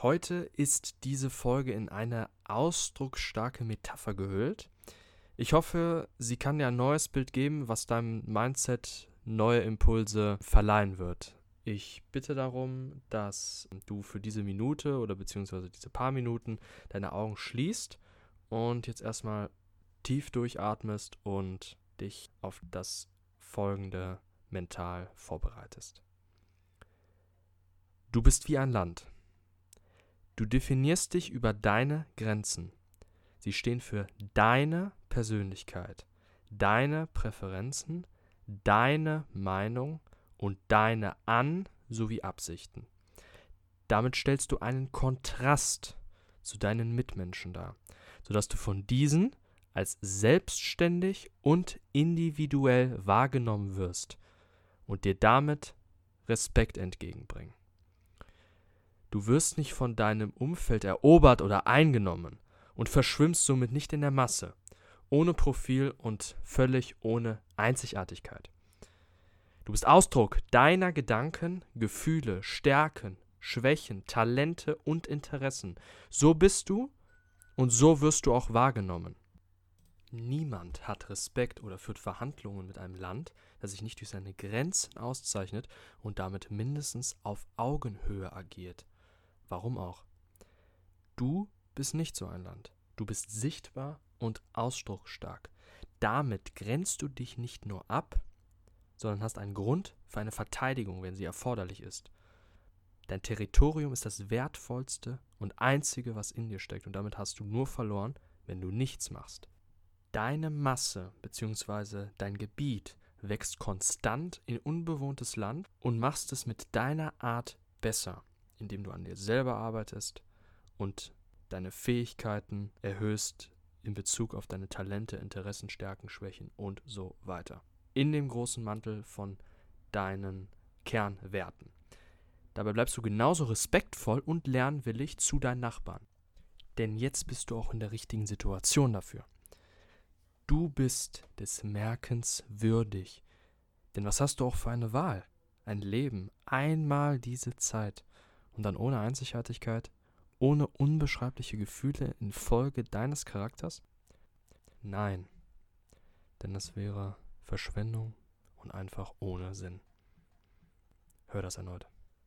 Heute ist diese Folge in eine ausdrucksstarke Metapher gehüllt. Ich hoffe, sie kann dir ein neues Bild geben, was deinem Mindset neue Impulse verleihen wird. Ich bitte darum, dass du für diese Minute oder beziehungsweise diese paar Minuten deine Augen schließt und jetzt erstmal tief durchatmest und dich auf das folgende mental vorbereitest. Du bist wie ein Land. Du definierst dich über deine Grenzen. Sie stehen für deine Persönlichkeit, deine Präferenzen, deine Meinung und deine An- sowie Absichten. Damit stellst du einen Kontrast zu deinen Mitmenschen dar, sodass du von diesen als selbstständig und individuell wahrgenommen wirst und dir damit Respekt entgegenbringen. Du wirst nicht von deinem Umfeld erobert oder eingenommen und verschwimmst somit nicht in der Masse, ohne Profil und völlig ohne Einzigartigkeit. Du bist Ausdruck deiner Gedanken, Gefühle, Stärken, Schwächen, Talente und Interessen. So bist du und so wirst du auch wahrgenommen. Niemand hat Respekt oder führt Verhandlungen mit einem Land, das sich nicht durch seine Grenzen auszeichnet und damit mindestens auf Augenhöhe agiert. Warum auch? Du bist nicht so ein Land. Du bist sichtbar und ausdrucksstark. Damit grenzt du dich nicht nur ab, sondern hast einen Grund für eine Verteidigung, wenn sie erforderlich ist. Dein Territorium ist das wertvollste und einzige, was in dir steckt, und damit hast du nur verloren, wenn du nichts machst. Deine Masse bzw. dein Gebiet wächst konstant in unbewohntes Land und machst es mit deiner Art besser indem du an dir selber arbeitest und deine Fähigkeiten erhöhst in Bezug auf deine Talente, Interessen, Stärken, Schwächen und so weiter. In dem großen Mantel von deinen Kernwerten. Dabei bleibst du genauso respektvoll und lernwillig zu deinen Nachbarn. Denn jetzt bist du auch in der richtigen Situation dafür. Du bist des Merkens würdig. Denn was hast du auch für eine Wahl? Ein Leben, einmal diese Zeit und dann ohne Einzigartigkeit, ohne unbeschreibliche Gefühle infolge deines Charakters? Nein, denn das wäre Verschwendung und einfach ohne Sinn. Hör das erneut.